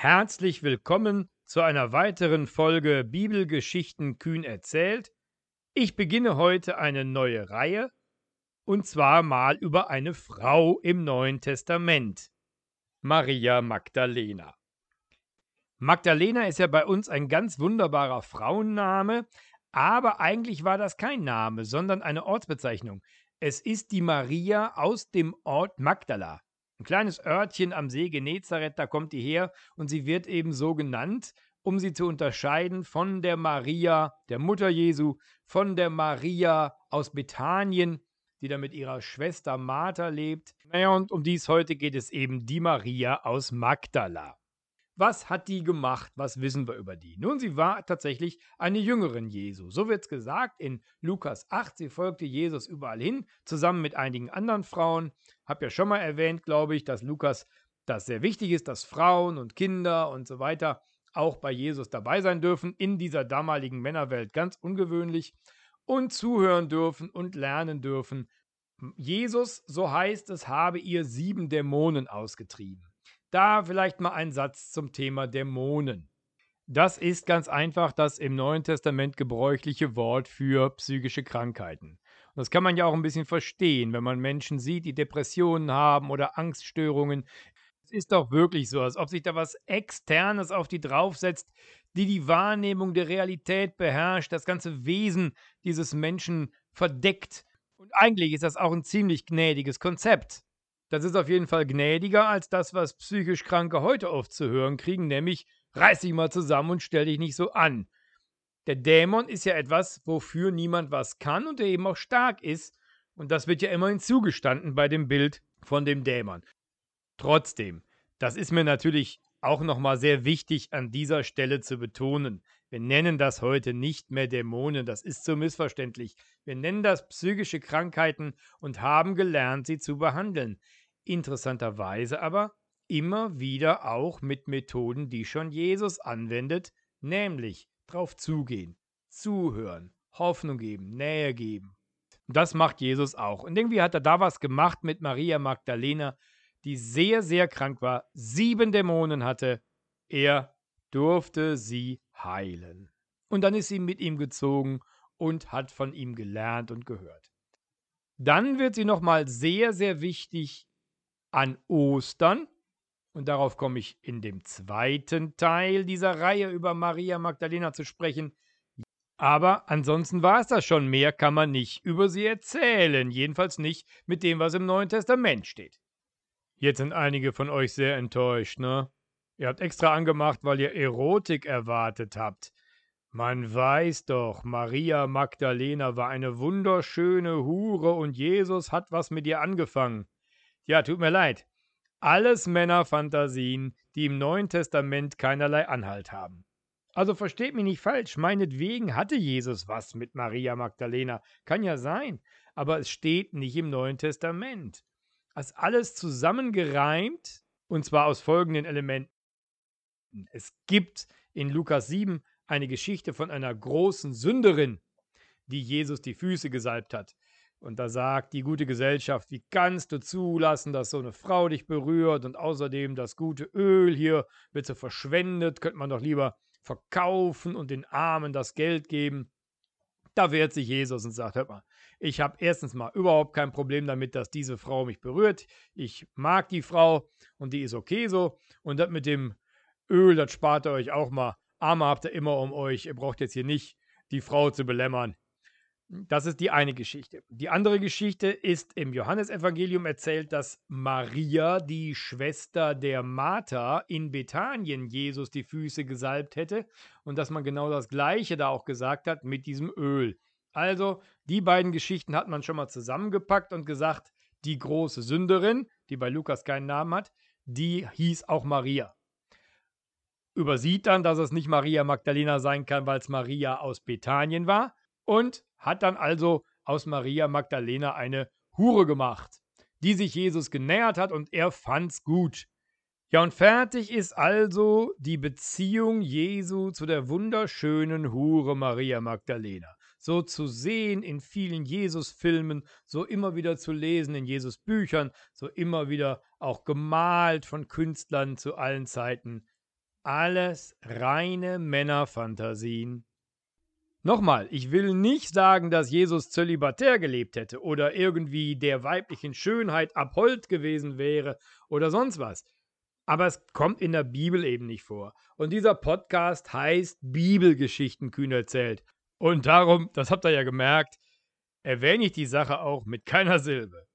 Herzlich willkommen zu einer weiteren Folge Bibelgeschichten kühn erzählt. Ich beginne heute eine neue Reihe und zwar mal über eine Frau im Neuen Testament, Maria Magdalena. Magdalena ist ja bei uns ein ganz wunderbarer Frauenname, aber eigentlich war das kein Name, sondern eine Ortsbezeichnung. Es ist die Maria aus dem Ort Magdala. Ein kleines Örtchen am See Genezareth, da kommt die her und sie wird eben so genannt, um sie zu unterscheiden von der Maria, der Mutter Jesu, von der Maria aus Bethanien, die da mit ihrer Schwester Martha lebt. Naja, und um dies heute geht es eben die Maria aus Magdala. Was hat die gemacht? Was wissen wir über die? Nun, sie war tatsächlich eine Jüngerin Jesu. So wird es gesagt in Lukas 8. Sie folgte Jesus überall hin, zusammen mit einigen anderen Frauen. Hab ja schon mal erwähnt, glaube ich, dass Lukas das sehr wichtig ist, dass Frauen und Kinder und so weiter auch bei Jesus dabei sein dürfen. In dieser damaligen Männerwelt ganz ungewöhnlich. Und zuhören dürfen und lernen dürfen. Jesus, so heißt es, habe ihr sieben Dämonen ausgetrieben. Da vielleicht mal ein Satz zum Thema Dämonen. Das ist ganz einfach das im Neuen Testament gebräuchliche Wort für psychische Krankheiten. Und das kann man ja auch ein bisschen verstehen, wenn man Menschen sieht, die Depressionen haben oder Angststörungen. Es ist doch wirklich so, als ob sich da was Externes auf die draufsetzt, die die Wahrnehmung der Realität beherrscht, das ganze Wesen dieses Menschen verdeckt. Und eigentlich ist das auch ein ziemlich gnädiges Konzept. Das ist auf jeden Fall gnädiger als das, was psychisch Kranke heute oft zu hören kriegen, nämlich reiß dich mal zusammen und stell dich nicht so an. Der Dämon ist ja etwas, wofür niemand was kann und der eben auch stark ist. Und das wird ja immerhin zugestanden bei dem Bild von dem Dämon. Trotzdem, das ist mir natürlich auch nochmal sehr wichtig an dieser Stelle zu betonen. Wir nennen das heute nicht mehr Dämonen, das ist so missverständlich. Wir nennen das psychische Krankheiten und haben gelernt, sie zu behandeln. Interessanterweise aber immer wieder auch mit Methoden, die schon Jesus anwendet, nämlich drauf zugehen, zuhören, Hoffnung geben, Nähe geben. Das macht Jesus auch. Und irgendwie hat er da was gemacht mit Maria Magdalena, die sehr, sehr krank war, sieben Dämonen hatte. Er durfte sie heilen. Und dann ist sie mit ihm gezogen und hat von ihm gelernt und gehört. Dann wird sie nochmal sehr, sehr wichtig an Ostern. Und darauf komme ich in dem zweiten Teil dieser Reihe über Maria Magdalena zu sprechen. Aber ansonsten war es das schon. Mehr kann man nicht über sie erzählen. Jedenfalls nicht mit dem, was im Neuen Testament steht. Jetzt sind einige von euch sehr enttäuscht, ne? Ihr habt extra angemacht, weil ihr Erotik erwartet habt. Man weiß doch, Maria Magdalena war eine wunderschöne Hure und Jesus hat was mit ihr angefangen. Ja, tut mir leid. Alles Männerfantasien, die im Neuen Testament keinerlei Anhalt haben. Also versteht mich nicht falsch, meinetwegen hatte Jesus was mit Maria Magdalena. Kann ja sein, aber es steht nicht im Neuen Testament. Das alles zusammengereimt, und zwar aus folgenden Elementen. Es gibt in Lukas 7 eine Geschichte von einer großen Sünderin, die Jesus die Füße gesalbt hat. Und da sagt die gute Gesellschaft, wie kannst du zulassen, dass so eine Frau dich berührt und außerdem das gute Öl hier wird so verschwendet, könnte man doch lieber verkaufen und den Armen das Geld geben. Da wehrt sich Jesus und sagt, hört mal, ich habe erstens mal überhaupt kein Problem damit, dass diese Frau mich berührt. Ich mag die Frau und die ist okay so. Und das mit dem Öl, das spart ihr euch auch mal. Arme habt ihr immer um euch. Ihr braucht jetzt hier nicht die Frau zu belämmern. Das ist die eine Geschichte. Die andere Geschichte ist im Johannesevangelium erzählt, dass Maria, die Schwester der Martha, in Bethanien Jesus die Füße gesalbt hätte und dass man genau das Gleiche da auch gesagt hat mit diesem Öl. Also, die beiden Geschichten hat man schon mal zusammengepackt und gesagt, die große Sünderin, die bei Lukas keinen Namen hat, die hieß auch Maria. Übersieht dann, dass es nicht Maria Magdalena sein kann, weil es Maria aus Bethanien war und hat dann also aus Maria Magdalena eine Hure gemacht, die sich Jesus genähert hat und er fand's gut. Ja, und fertig ist also die Beziehung Jesu zu der wunderschönen Hure Maria Magdalena. So zu sehen in vielen Jesus-Filmen, so immer wieder zu lesen in Jesus-Büchern, so immer wieder auch gemalt von Künstlern zu allen Zeiten. Alles reine Männerfantasien. Nochmal, ich will nicht sagen, dass Jesus zölibatär gelebt hätte oder irgendwie der weiblichen Schönheit abhold gewesen wäre oder sonst was. Aber es kommt in der Bibel eben nicht vor. Und dieser Podcast heißt Bibelgeschichten kühn erzählt. Und darum, das habt ihr ja gemerkt, erwähne ich die Sache auch mit keiner Silbe.